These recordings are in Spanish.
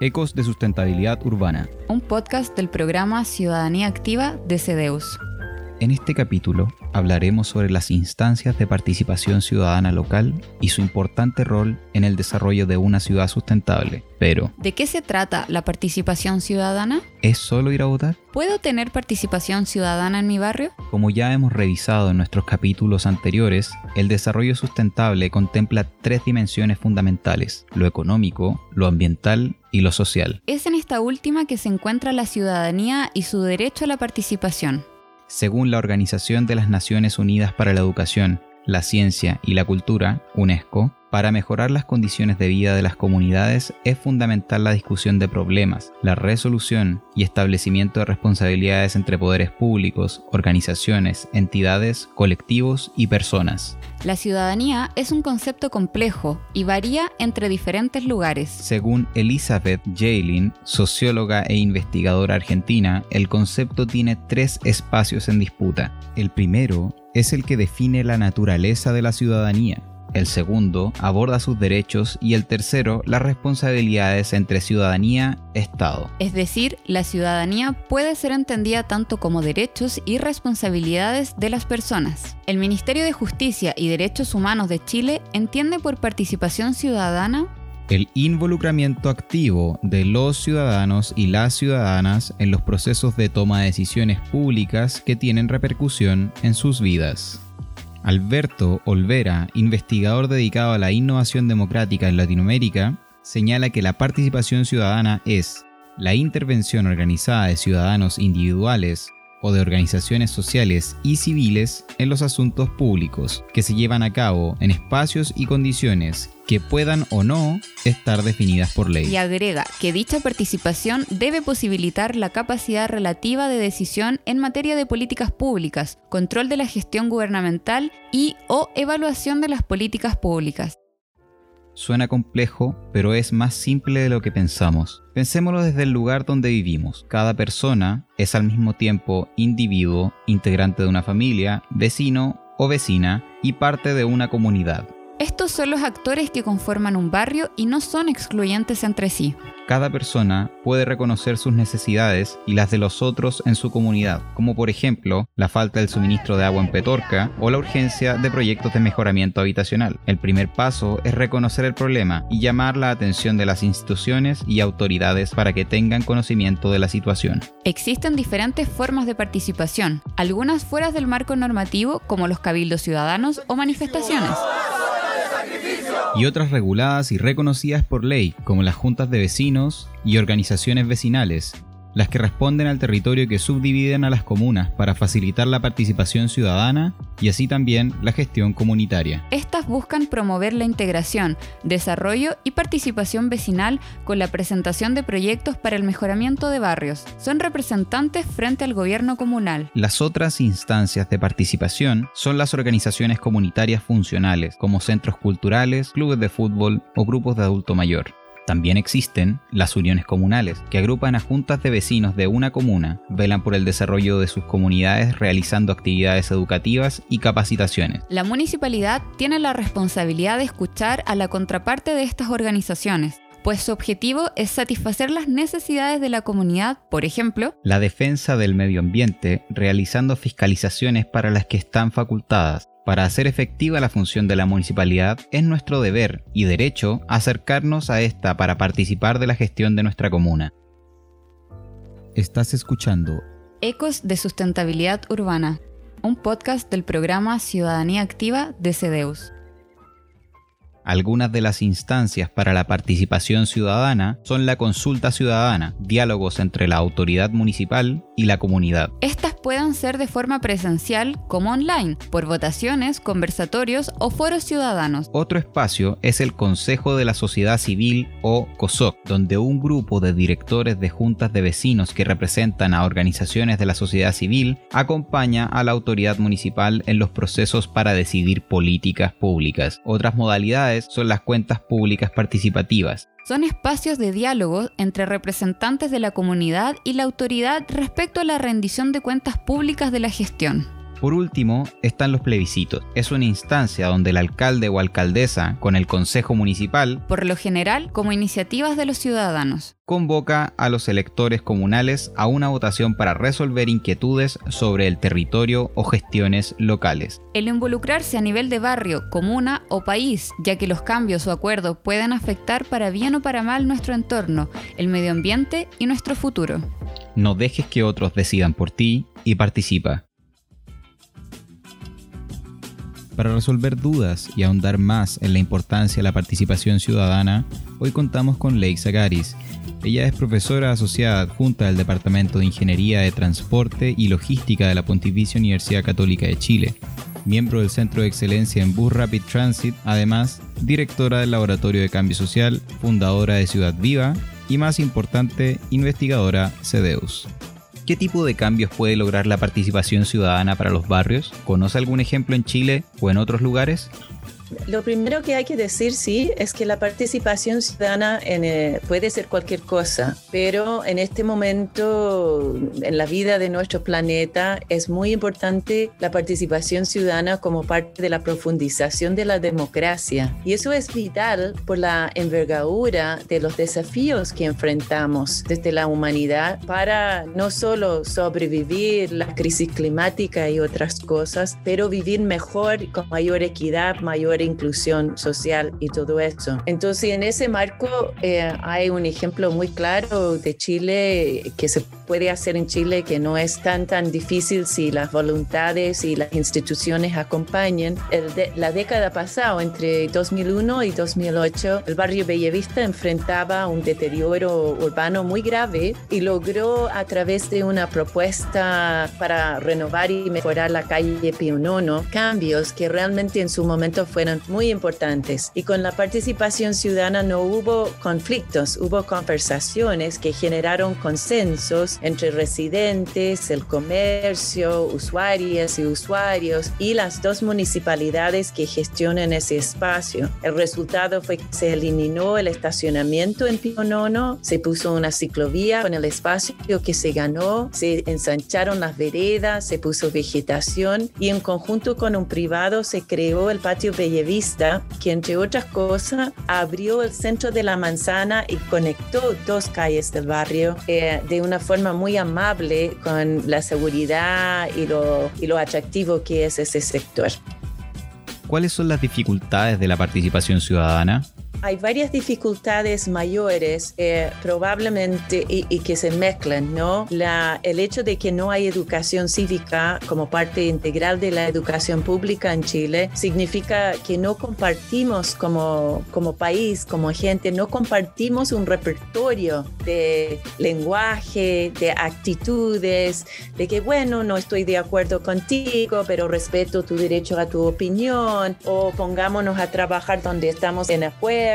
Ecos de Sustentabilidad Urbana. Un podcast del programa Ciudadanía Activa de CEDEUS. En este capítulo hablaremos sobre las instancias de participación ciudadana local y su importante rol en el desarrollo de una ciudad sustentable. Pero, ¿de qué se trata la participación ciudadana? ¿Es solo ir a votar? ¿Puedo tener participación ciudadana en mi barrio? Como ya hemos revisado en nuestros capítulos anteriores, el desarrollo sustentable contempla tres dimensiones fundamentales, lo económico, lo ambiental y lo social. Es en esta última que se encuentra la ciudadanía y su derecho a la participación. Según la Organización de las Naciones Unidas para la Educación, la Ciencia y la Cultura, UNESCO, para mejorar las condiciones de vida de las comunidades es fundamental la discusión de problemas, la resolución y establecimiento de responsabilidades entre poderes públicos, organizaciones, entidades, colectivos y personas. La ciudadanía es un concepto complejo y varía entre diferentes lugares. Según Elizabeth Jaylin, socióloga e investigadora argentina, el concepto tiene tres espacios en disputa. El primero es el que define la naturaleza de la ciudadanía, el segundo aborda sus derechos y el tercero las responsabilidades entre ciudadanía e Estado. Es decir, la ciudadanía puede ser entendida tanto como derechos y responsabilidades de las personas. El Ministerio de Justicia y Derechos Humanos de Chile entiende por participación ciudadana el involucramiento activo de los ciudadanos y las ciudadanas en los procesos de toma de decisiones públicas que tienen repercusión en sus vidas. Alberto Olvera, investigador dedicado a la innovación democrática en Latinoamérica, señala que la participación ciudadana es la intervención organizada de ciudadanos individuales o de organizaciones sociales y civiles en los asuntos públicos que se llevan a cabo en espacios y condiciones que puedan o no estar definidas por ley. Y agrega que dicha participación debe posibilitar la capacidad relativa de decisión en materia de políticas públicas, control de la gestión gubernamental y o evaluación de las políticas públicas. Suena complejo, pero es más simple de lo que pensamos. Pensémoslo desde el lugar donde vivimos. Cada persona es al mismo tiempo individuo, integrante de una familia, vecino o vecina y parte de una comunidad. Estos son los actores que conforman un barrio y no son excluyentes entre sí. Cada persona puede reconocer sus necesidades y las de los otros en su comunidad, como por ejemplo la falta del suministro de agua en Petorca o la urgencia de proyectos de mejoramiento habitacional. El primer paso es reconocer el problema y llamar la atención de las instituciones y autoridades para que tengan conocimiento de la situación. Existen diferentes formas de participación, algunas fuera del marco normativo como los cabildos ciudadanos o manifestaciones y otras reguladas y reconocidas por ley, como las juntas de vecinos y organizaciones vecinales, las que responden al territorio que subdividen a las comunas para facilitar la participación ciudadana y así también la gestión comunitaria. Estas buscan promover la integración, desarrollo y participación vecinal con la presentación de proyectos para el mejoramiento de barrios. Son representantes frente al gobierno comunal. Las otras instancias de participación son las organizaciones comunitarias funcionales, como centros culturales, clubes de fútbol o grupos de adulto mayor. También existen las uniones comunales, que agrupan a juntas de vecinos de una comuna, velan por el desarrollo de sus comunidades realizando actividades educativas y capacitaciones. La municipalidad tiene la responsabilidad de escuchar a la contraparte de estas organizaciones, pues su objetivo es satisfacer las necesidades de la comunidad, por ejemplo, la defensa del medio ambiente, realizando fiscalizaciones para las que están facultadas, para hacer efectiva la función de la municipalidad, es nuestro deber y derecho acercarnos a esta para participar de la gestión de nuestra comuna. Estás escuchando Ecos de Sustentabilidad Urbana, un podcast del programa Ciudadanía Activa de CEDEUS. Algunas de las instancias para la participación ciudadana son la consulta ciudadana, diálogos entre la autoridad municipal y la comunidad. Pueden ser de forma presencial como online, por votaciones, conversatorios o foros ciudadanos. Otro espacio es el Consejo de la Sociedad Civil o COSOC, donde un grupo de directores de juntas de vecinos que representan a organizaciones de la sociedad civil acompaña a la autoridad municipal en los procesos para decidir políticas públicas. Otras modalidades son las cuentas públicas participativas. Son espacios de diálogo entre representantes de la comunidad y la autoridad respecto a la rendición de cuentas públicas de la gestión. Por último, están los plebiscitos. Es una instancia donde el alcalde o alcaldesa, con el consejo municipal, por lo general como iniciativas de los ciudadanos, convoca a los electores comunales a una votación para resolver inquietudes sobre el territorio o gestiones locales. El involucrarse a nivel de barrio, comuna o país, ya que los cambios o acuerdos pueden afectar para bien o para mal nuestro entorno, el medio ambiente y nuestro futuro. No dejes que otros decidan por ti y participa. Para resolver dudas y ahondar más en la importancia de la participación ciudadana, hoy contamos con Leigh Zagaris. Ella es profesora asociada adjunta del Departamento de Ingeniería de Transporte y Logística de la Pontificia Universidad Católica de Chile, miembro del Centro de Excelencia en Bus Rapid Transit, además directora del Laboratorio de Cambio Social, fundadora de Ciudad Viva y más importante, investigadora CEDEUS. ¿Qué tipo de cambios puede lograr la participación ciudadana para los barrios? ¿Conoce algún ejemplo en Chile o en otros lugares? Lo primero que hay que decir, sí, es que la participación ciudadana eh, puede ser cualquier cosa, pero en este momento, en la vida de nuestro planeta, es muy importante la participación ciudadana como parte de la profundización de la democracia. Y eso es vital por la envergadura de los desafíos que enfrentamos desde la humanidad para no solo sobrevivir la crisis climática y otras cosas, pero vivir mejor, con mayor equidad, mayor inclusión social y todo eso. Entonces, en ese marco eh, hay un ejemplo muy claro de Chile que se puede hacer en Chile que no es tan tan difícil si las voluntades y las instituciones acompañan. la década pasada, entre 2001 y 2008, el barrio Bellavista enfrentaba un deterioro urbano muy grave y logró a través de una propuesta para renovar y mejorar la calle Pío cambios que realmente en su momento fueron muy importantes y con la participación ciudadana no hubo conflictos, hubo conversaciones que generaron consensos entre residentes, el comercio, usuarias y usuarios y las dos municipalidades que gestionan ese espacio. El resultado fue que se eliminó el estacionamiento en Pionono, se puso una ciclovía con el espacio que se ganó, se ensancharon las veredas, se puso vegetación y en conjunto con un privado se creó el patio Belle Vista, que entre otras cosas abrió el centro de la manzana y conectó dos calles del barrio eh, de una forma muy amable con la seguridad y lo, y lo atractivo que es ese sector. ¿Cuáles son las dificultades de la participación ciudadana? Hay varias dificultades mayores eh, probablemente y, que se mezclan, ¿no? La, el hecho de que no hay educación cívica como parte integral de la educación pública en Chile significa que no compartimos como, como país, como gente, no compartimos un repertorio de lenguaje, de actitudes, de que, bueno, no estoy de acuerdo contigo, pero respeto tu derecho a tu opinión, o pongámonos a trabajar donde estamos en acuerdo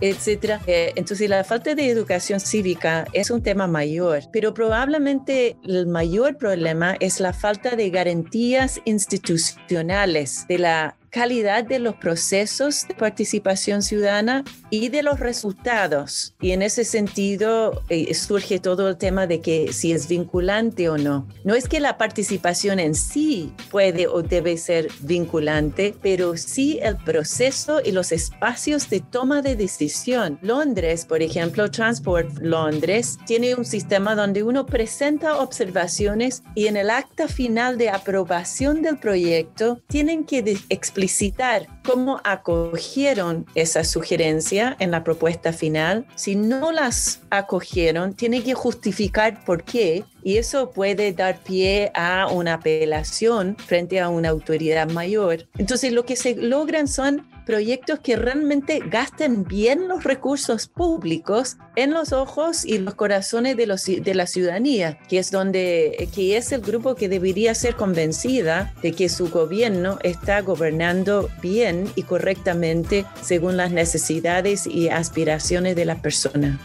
etcétera. Eh, entonces, la falta de educación cívica es un tema mayor, pero probablemente el mayor problema es la falta de garantías institucionales de la calidad de los procesos de participación ciudadana y de los resultados. Y en ese sentido eh, surge todo el tema de que si es vinculante o no. No es que la participación en sí puede o debe ser vinculante, pero sí el proceso y los espacios de toma de decisión. Londres, por ejemplo, Transport Londres, tiene un sistema donde uno presenta observaciones y en el acta final de aprobación del proyecto tienen que explicar explicitar cómo acogieron esa sugerencia en la propuesta final. Si no las acogieron, tiene que justificar por qué y eso puede dar pie a una apelación frente a una autoridad mayor. Entonces lo que se logran son proyectos que realmente gasten bien los recursos públicos en los ojos y los corazones de, los, de la ciudadanía, que es donde que es el grupo que debería ser convencida de que su gobierno está gobernando bien y correctamente según las necesidades y aspiraciones de la persona.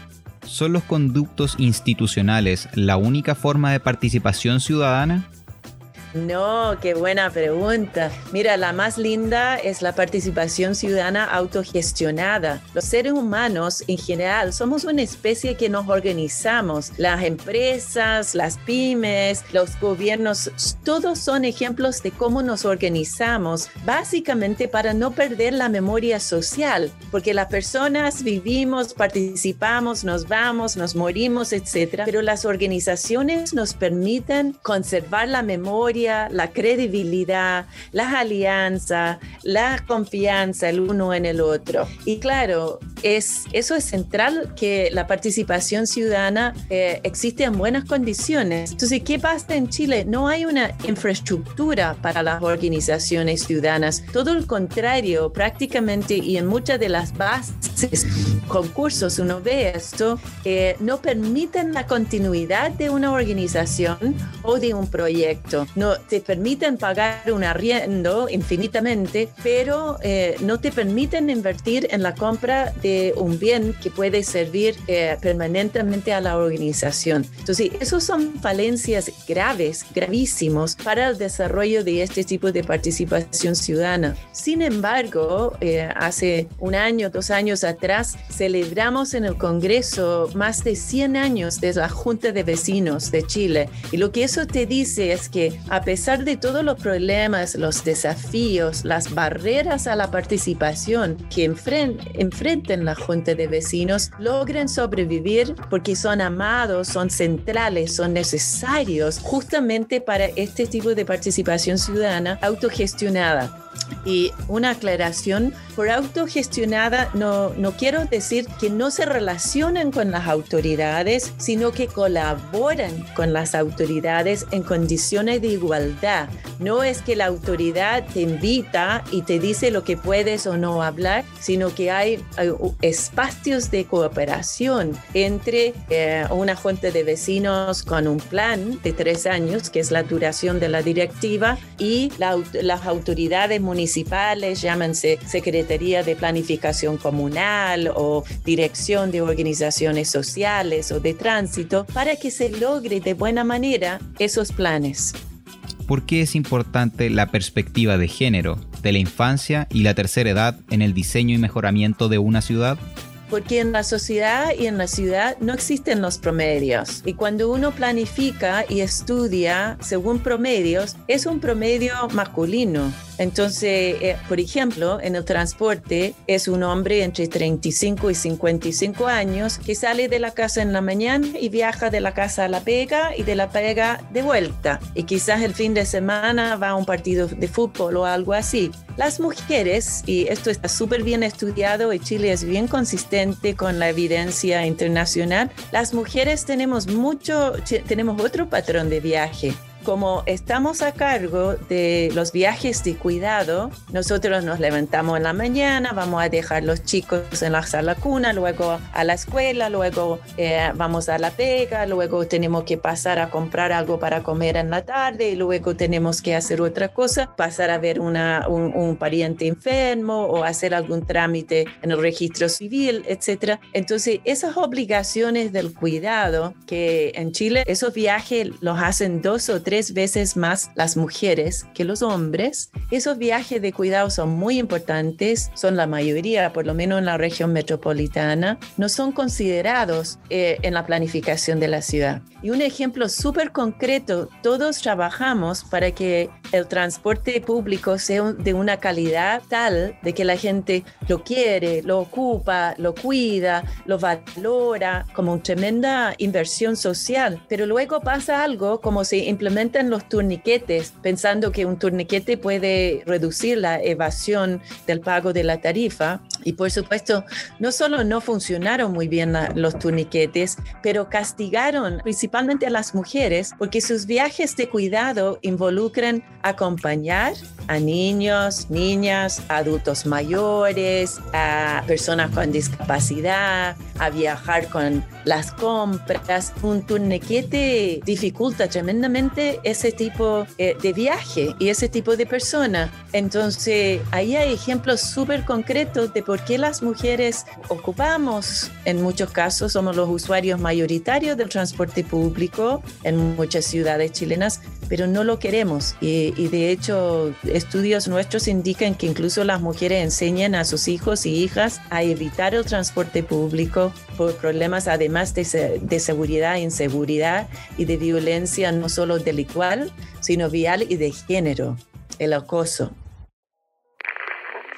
¿Son los conductos institucionales la única forma de participación ciudadana? No, qué buena pregunta. Mira, la más linda es la participación ciudadana autogestionada. Los seres humanos en general somos una especie que nos organizamos. Las empresas, las pymes, los gobiernos, todos son ejemplos de cómo nos organizamos, básicamente para no perder la memoria social, porque las personas vivimos, participamos, nos vamos, nos morimos, etcétera, pero las organizaciones nos permiten conservar la memoria, la credibilidad, las alianzas, la confianza el uno en el otro. Y claro, es, eso es central que la participación ciudadana eh, existe en buenas condiciones. Entonces, ¿qué pasa en Chile? No hay una infraestructura para las organizaciones ciudadanas. Todo el contrario, prácticamente y en muchas de las bases, concursos, uno ve esto, no permiten la continuidad de una organización o de un proyecto. No te permiten pagar un arriendo infinitamente, pero eh, no te permiten invertir en la compra de un bien que puede servir eh, permanentemente a la organización. Entonces, esos son falencias graves, gravísimos para el desarrollo de este tipo de participación ciudadana. Sin embargo, eh, hace un año, dos años atrás, celebramos en el Congreso más de 100 años de la Junta de Vecinos de Chile. Y lo que eso te dice es que a pesar de todos los problemas, los desafíos, las barreras a la participación que enfrenten la Junta de Vecinos, logren sobrevivir porque son amados, son centrales, son necesarios justamente para este tipo de participación ciudadana autogestionada. Y una aclaración, por autogestionada no, no quiero decir que no se relacionen con las autoridades, sino que colaboran con las autoridades en condiciones de igualdad. No es que la autoridad te invita y te dice lo que puedes o no hablar, sino que hay, espacios de cooperación entre eh, una junta de vecinos con un plan de tres años, que es la duración de la directiva, y las autoridades municipales, llámense Secretaría de Planificación Comunal o Dirección de Organizaciones Sociales o de Tránsito, para que se logre de buena manera esos planes. ¿Por qué es importante la perspectiva de género, de la infancia y la tercera edad en el diseño y mejoramiento de una ciudad? porque en la sociedad y en la ciudad no existen los promedios. Y cuando uno planifica y estudia según promedios, es un promedio masculino. Entonces, eh, por ejemplo, en el transporte es un hombre entre 35 y 55 años que sale de la casa en la mañana y viaja de la casa a la pega y de la pega de vuelta. Y quizás el fin de semana va a un partido de fútbol o algo así. Las mujeres, y esto está súper bien estudiado y Chile es bien consistente con la evidencia internacional, las mujeres tenemos mucho, tenemos otro patrón de viaje como estamos a cargo de los viajes de cuidado, nosotros nos levantamos en la mañana, vamos a dejar los chicos en la sala cuna, luego a la escuela, luego eh, vamos a la pega, luego tenemos que pasar a comprar algo para comer en la tarde luego tenemos que hacer otra cosa, pasar a ver un, un pariente enfermo o hacer algún trámite en el registro civil, etc. Entonces, esas obligaciones del cuidado que en Chile esos viajes los hacen dos o tres veces más las mujeres que los hombres. Esos viajes de cuidado son muy importantes, son la mayoría, por lo menos en la región metropolitana, no son considerados eh, en la planificación de la ciudad. Y un ejemplo súper concreto, todos trabajamos para que el transporte público sea de una calidad tal de que la gente lo quiere, lo ocupa, lo cuida, lo valora como una tremenda inversión social. Pero luego pasa algo como se implementa los turniquetes pensando que un turniquete puede reducir la evasión del pago de la tarifa. Y por supuesto, no solo no funcionaron muy bien los turniquetes, pero castigaron principalmente a las mujeres porque sus viajes de cuidado involucran acompañar a niños, niñas, adultos mayores, a personas con discapacidad, a viajar con las compras. Un turniquete dificulta tremendamente ese tipo eh, de viaje y ese tipo de persona. Entonces, ahí hay ejemplos súper concretos de por qué las mujeres ocupamos, en muchos casos somos los usuarios mayoritarios del transporte público en muchas ciudades chilenas, pero no lo queremos. Y, y, de hecho, estudios nuestros indican que incluso las mujeres enseñan a sus hijos y hijas a evitar el transporte público por problemas además de, de seguridad inseguridad y de violencia no solo delictual, sino vial y de género, el acoso.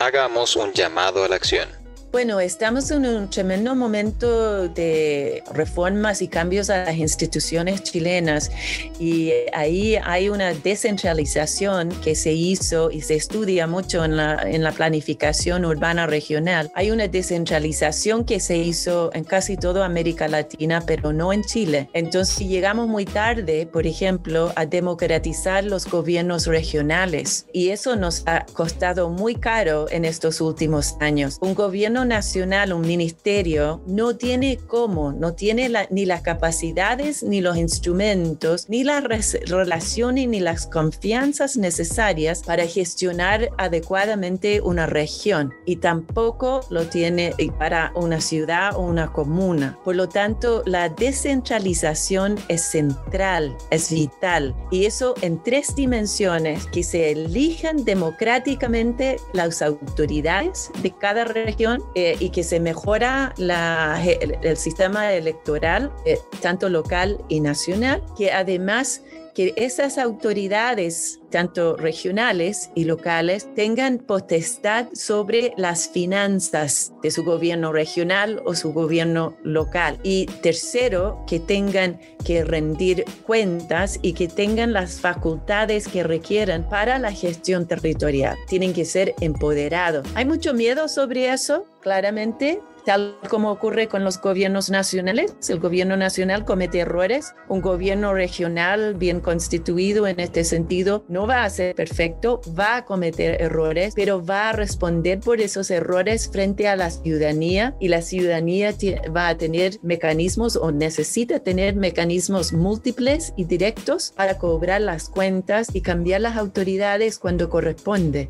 Hagamos un llamado a la acción. Bueno, estamos en un tremendo momento de reformas y cambios a las instituciones chilenas y ahí hay una descentralización que se hizo y se estudia mucho en la, en la planificación urbana regional. Hay una descentralización que se hizo en casi toda América Latina, pero no en Chile. Entonces llegamos muy tarde, por ejemplo, a democratizar los gobiernos regionales y eso nos ha costado muy caro en estos últimos años. Un gobierno nacional, un ministerio, no tiene cómo, no tiene ni las capacidades, ni los instrumentos, ni las relaciones, ni las confianzas necesarias para gestionar adecuadamente una región y tampoco lo tiene para una ciudad o una comuna. Por lo tanto, la descentralización es central, es vital y eso en tres dimensiones, que se elijan democráticamente las autoridades de cada región, eh, y que se mejora la, el, sistema electoral, eh, tanto local y nacional, que además que esas autoridades, tanto regionales y locales, tengan potestad sobre las finanzas de su gobierno regional o su gobierno local. Y tercero, que tengan que rendir cuentas y que tengan las facultades que requieran para la gestión territorial. Tienen que ser empoderados. ¿Hay mucho miedo sobre eso? Claramente, tal como ocurre con los gobiernos nacionales. El gobierno nacional comete errores, un gobierno regional bien constituido en este sentido no va a ser perfecto, va a cometer errores, pero va a responder por esos errores frente a la ciudadanía y la ciudadanía va a tener mecanismos o necesita tener mecanismos múltiples y directos para cobrar las cuentas y cambiar las autoridades cuando corresponde.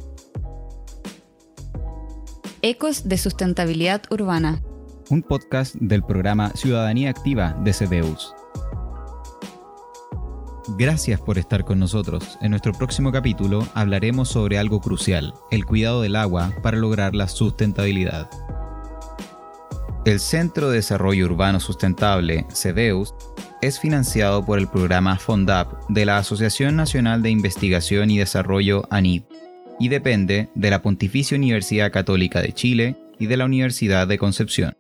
Ecos de Sustentabilidad Urbana. Un podcast del programa Ciudadanía Activa de CDEUS. Gracias por estar con nosotros. En nuestro próximo capítulo hablaremos sobre algo crucial, el cuidado del agua para lograr la sustentabilidad. El Centro de Desarrollo Urbano Sustentable, CDEUS, es financiado por el programa FONDAP de la Asociación Nacional de Investigación y Desarrollo ANID y depende de la Pontificia Universidad Católica de Chile y de la Universidad de Concepción.